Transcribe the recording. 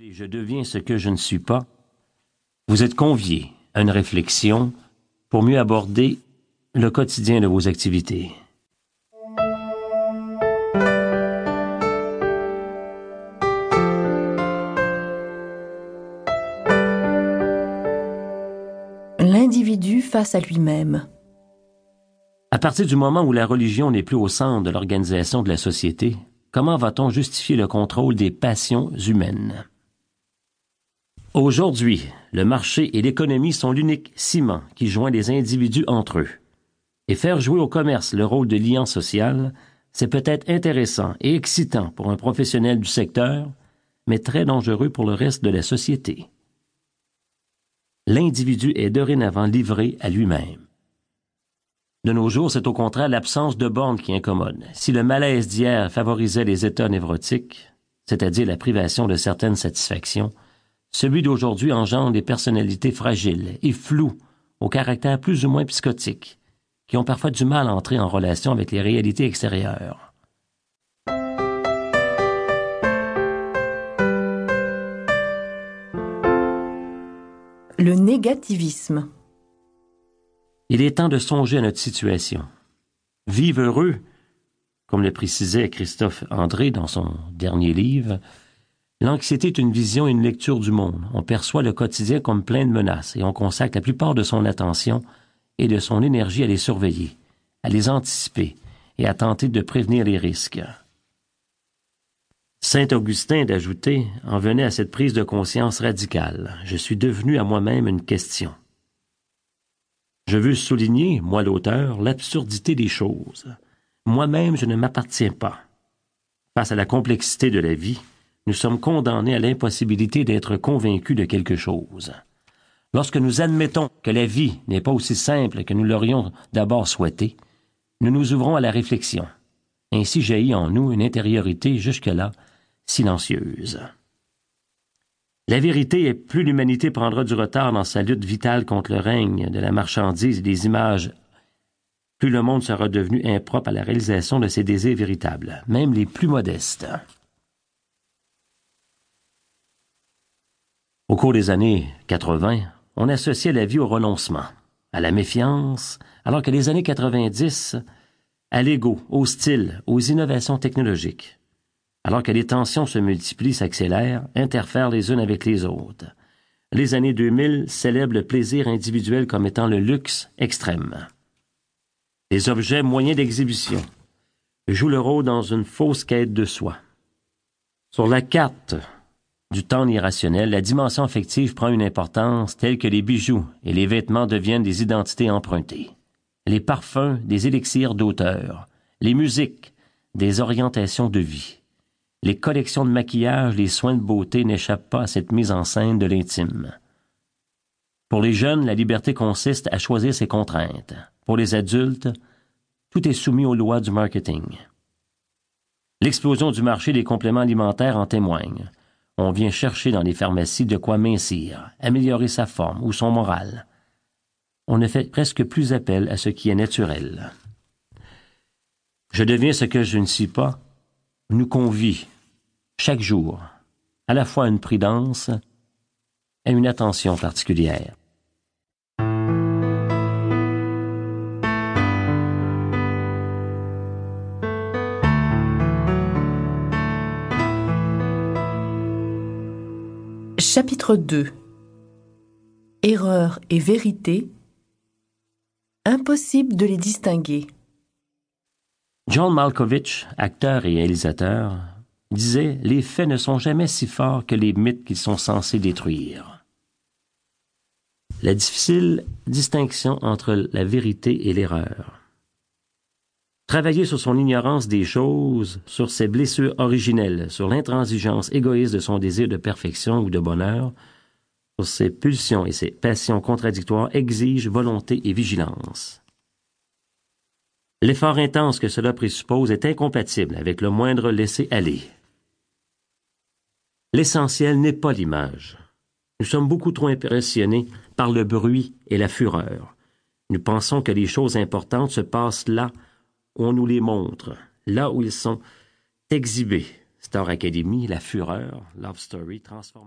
et je deviens ce que je ne suis pas, vous êtes conviés à une réflexion pour mieux aborder le quotidien de vos activités. L'individu face à lui-même. À partir du moment où la religion n'est plus au centre de l'organisation de la société, comment va-t-on justifier le contrôle des passions humaines? Aujourd'hui, le marché et l'économie sont l'unique ciment qui joint les individus entre eux. Et faire jouer au commerce le rôle de lien social, c'est peut-être intéressant et excitant pour un professionnel du secteur, mais très dangereux pour le reste de la société. L'individu est dorénavant livré à lui-même. De nos jours, c'est au contraire l'absence de bornes qui incommode. Si le malaise d'hier favorisait les états névrotiques, c'est-à-dire la privation de certaines satisfactions, celui d'aujourd'hui engendre des personnalités fragiles et floues, au caractère plus ou moins psychotique, qui ont parfois du mal à entrer en relation avec les réalités extérieures. Le négativisme. Il est temps de songer à notre situation. Vive heureux, comme le précisait Christophe André dans son dernier livre, L'anxiété est une vision et une lecture du monde. On perçoit le quotidien comme plein de menaces et on consacre la plupart de son attention et de son énergie à les surveiller, à les anticiper et à tenter de prévenir les risques. Saint Augustin d'ajouter en venait à cette prise de conscience radicale. Je suis devenu à moi-même une question. Je veux souligner, moi l'auteur, l'absurdité des choses. Moi-même, je ne m'appartiens pas. Face à la complexité de la vie, nous sommes condamnés à l'impossibilité d'être convaincus de quelque chose. Lorsque nous admettons que la vie n'est pas aussi simple que nous l'aurions d'abord souhaité, nous nous ouvrons à la réflexion. Ainsi jaillit en nous une intériorité jusque-là silencieuse. La vérité est plus l'humanité prendra du retard dans sa lutte vitale contre le règne de la marchandise et des images, plus le monde sera devenu impropre à la réalisation de ses désirs véritables, même les plus modestes. Au cours des années 80, on associait la vie au renoncement, à la méfiance, alors que les années 90, à l'ego, au style, aux innovations technologiques. Alors que les tensions se multiplient, s'accélèrent, interfèrent les unes avec les autres. Les années 2000 célèbrent le plaisir individuel comme étant le luxe extrême. Les objets moyens d'exhibition jouent le rôle dans une fausse quête de soi. Sur la carte du temps irrationnel, la dimension affective prend une importance telle que les bijoux et les vêtements deviennent des identités empruntées, les parfums des élixirs d'auteur, les musiques des orientations de vie. Les collections de maquillage, les soins de beauté n'échappent pas à cette mise en scène de l'intime. Pour les jeunes, la liberté consiste à choisir ses contraintes. Pour les adultes, tout est soumis aux lois du marketing. L'explosion du marché des compléments alimentaires en témoigne on vient chercher dans les pharmacies de quoi mincir, améliorer sa forme ou son moral. On ne fait presque plus appel à ce qui est naturel. Je deviens ce que je ne suis pas, nous convie, chaque jour, à la fois une prudence et une attention particulière. Chapitre 2 Erreur et vérité Impossible de les distinguer. John Malkovich, acteur et réalisateur, disait Les faits ne sont jamais si forts que les mythes qu'ils sont censés détruire. La difficile distinction entre la vérité et l'erreur. Travailler sur son ignorance des choses, sur ses blessures originelles, sur l'intransigeance égoïste de son désir de perfection ou de bonheur, sur ses pulsions et ses passions contradictoires exige volonté et vigilance. L'effort intense que cela présuppose est incompatible avec le moindre laisser-aller. L'essentiel n'est pas l'image. Nous sommes beaucoup trop impressionnés par le bruit et la fureur. Nous pensons que les choses importantes se passent là on nous les montre, là où ils sont exhibés, Star Academy, La Fureur, Love Story, transformé.